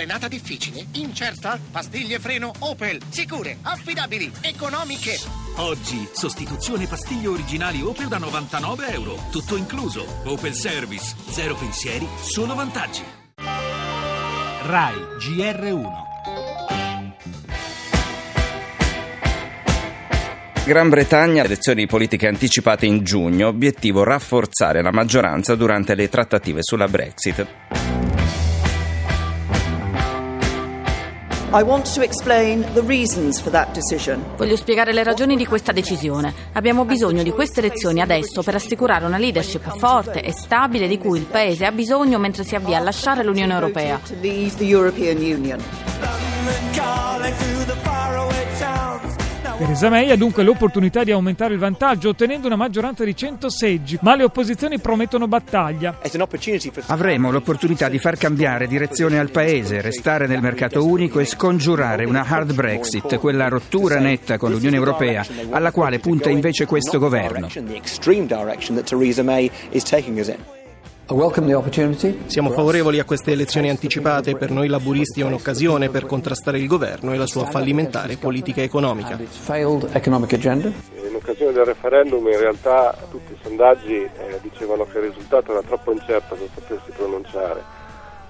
Frenata difficile? Incerta? Pastiglie freno Opel. Sicure, affidabili, economiche. Oggi, sostituzione pastiglie originali Opel da 99 euro. Tutto incluso. Opel Service. Zero pensieri, solo vantaggi. RAI GR1 Gran Bretagna, elezioni politiche anticipate in giugno, obiettivo rafforzare la maggioranza durante le trattative sulla Brexit. Voglio spiegare le ragioni di questa decisione. Abbiamo bisogno di queste elezioni adesso per assicurare una leadership forte e stabile di cui il Paese ha bisogno mentre si avvia a lasciare l'Unione Europea. Theresa May ha dunque l'opportunità di aumentare il vantaggio ottenendo una maggioranza di 100 seggi, ma le opposizioni promettono battaglia. Avremo l'opportunità di far cambiare direzione al Paese, restare nel mercato unico e scongiurare una hard Brexit, quella rottura netta con l'Unione Europea alla quale punta invece questo governo. Siamo favorevoli a queste elezioni anticipate. Per noi laburisti è un'occasione per contrastare il governo e la sua fallimentare politica economica. In occasione del referendum in realtà tutti i sondaggi eh, dicevano che il risultato era troppo incerto per potersi pronunciare,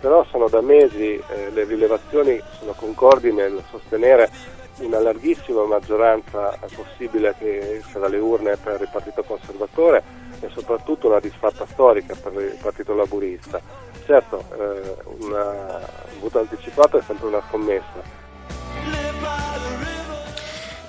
però sono da mesi eh, le rilevazioni sono concordi nel sostenere una larghissima maggioranza possibile che esca dalle urne per il Partito Conservatore e soprattutto una disfatta storica per il Partito Laburista. Certo, eh, un voto anticipato è sempre una scommessa,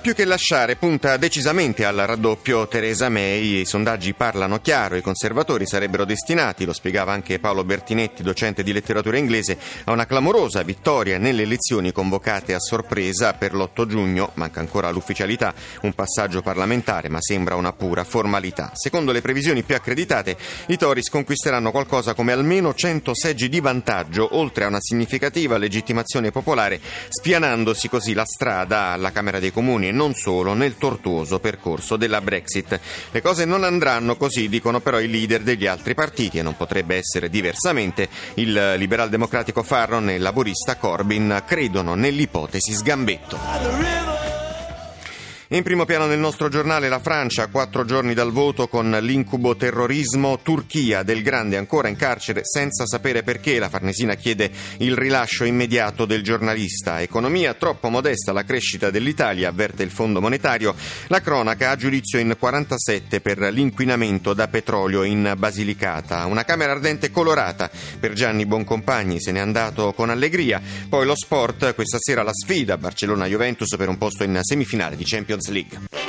più che lasciare punta decisamente al raddoppio Teresa May, i sondaggi parlano chiaro, i conservatori sarebbero destinati, lo spiegava anche Paolo Bertinetti, docente di letteratura inglese, a una clamorosa vittoria nelle elezioni convocate a sorpresa per l'8 giugno, manca ancora l'ufficialità, un passaggio parlamentare ma sembra una pura formalità. Secondo le previsioni più accreditate, i Tories conquisteranno qualcosa come almeno 100 seggi di vantaggio, oltre a una significativa legittimazione popolare, spianandosi così la strada alla Camera dei Comuni non solo nel tortuoso percorso della Brexit. Le cose non andranno così, dicono però i leader degli altri partiti e non potrebbe essere diversamente. Il liberal democratico Farron e il laborista Corbyn credono nell'ipotesi sgambetto. In primo piano nel nostro giornale la Francia, quattro giorni dal voto con l'incubo terrorismo, Turchia del Grande ancora in carcere senza sapere perché. La Farnesina chiede il rilascio immediato del giornalista. Economia troppo modesta la crescita dell'Italia, avverte il Fondo Monetario. La cronaca a giudizio in 47 per l'inquinamento da petrolio in Basilicata. Una camera ardente colorata per Gianni Boncompagni, se n'è andato con allegria. Poi lo sport, questa sera la sfida Barcellona-Juventus per un posto in semifinale di Champions League.